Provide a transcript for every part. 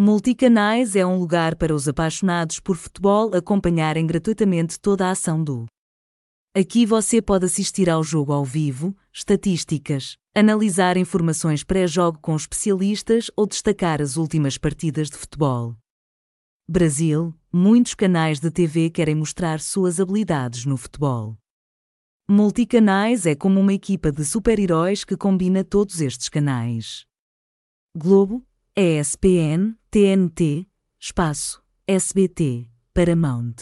Multicanais é um lugar para os apaixonados por futebol acompanharem gratuitamente toda a ação do. Aqui você pode assistir ao jogo ao vivo, estatísticas, analisar informações pré-jogo com especialistas ou destacar as últimas partidas de futebol. Brasil, muitos canais de TV querem mostrar suas habilidades no futebol. Multicanais é como uma equipa de super-heróis que combina todos estes canais. Globo, ESPN, TNT, Espaço, SBT, Paramount.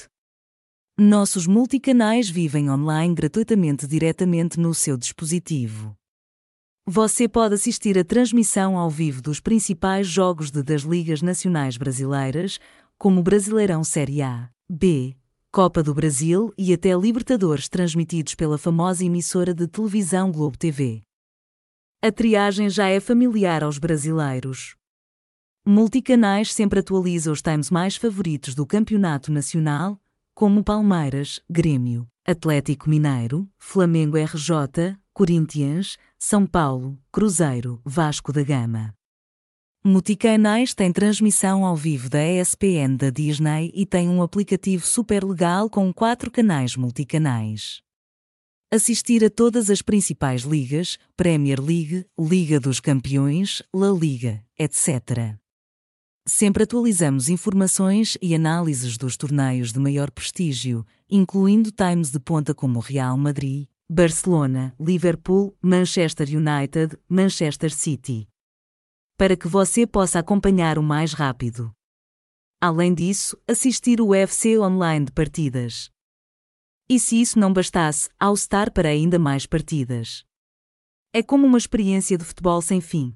Nossos multicanais vivem online gratuitamente diretamente no seu dispositivo. Você pode assistir a transmissão ao vivo dos principais jogos de das ligas nacionais brasileiras, como Brasileirão Série A, B, Copa do Brasil e até Libertadores transmitidos pela famosa emissora de televisão Globo TV. A triagem já é familiar aos brasileiros. Multicanais sempre atualiza os times mais favoritos do campeonato nacional, como Palmeiras, Grêmio, Atlético Mineiro, Flamengo RJ, Corinthians, São Paulo, Cruzeiro, Vasco da Gama. Multicanais tem transmissão ao vivo da ESPN da Disney e tem um aplicativo super legal com quatro canais multicanais. Assistir a todas as principais ligas, Premier League, Liga dos Campeões, La Liga, etc. Sempre atualizamos informações e análises dos torneios de maior prestígio, incluindo times de ponta como Real Madrid, Barcelona, Liverpool, Manchester United, Manchester City. Para que você possa acompanhar o mais rápido. Além disso, assistir o UFC online de partidas. E se isso não bastasse, ao estar para ainda mais partidas. É como uma experiência de futebol sem fim.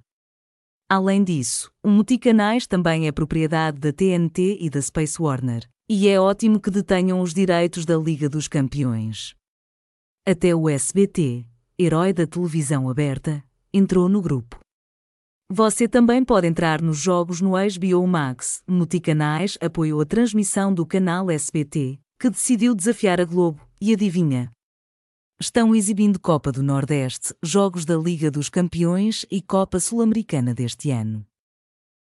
Além disso, o Multicanais também é propriedade da TNT e da Space Warner, e é ótimo que detenham os direitos da Liga dos Campeões. Até o SBT, herói da televisão aberta, entrou no grupo. Você também pode entrar nos jogos no HBO Max. Multicanais apoiou a transmissão do canal SBT, que decidiu desafiar a Globo, e adivinha? Estão exibindo Copa do Nordeste, Jogos da Liga dos Campeões e Copa Sul-Americana deste ano.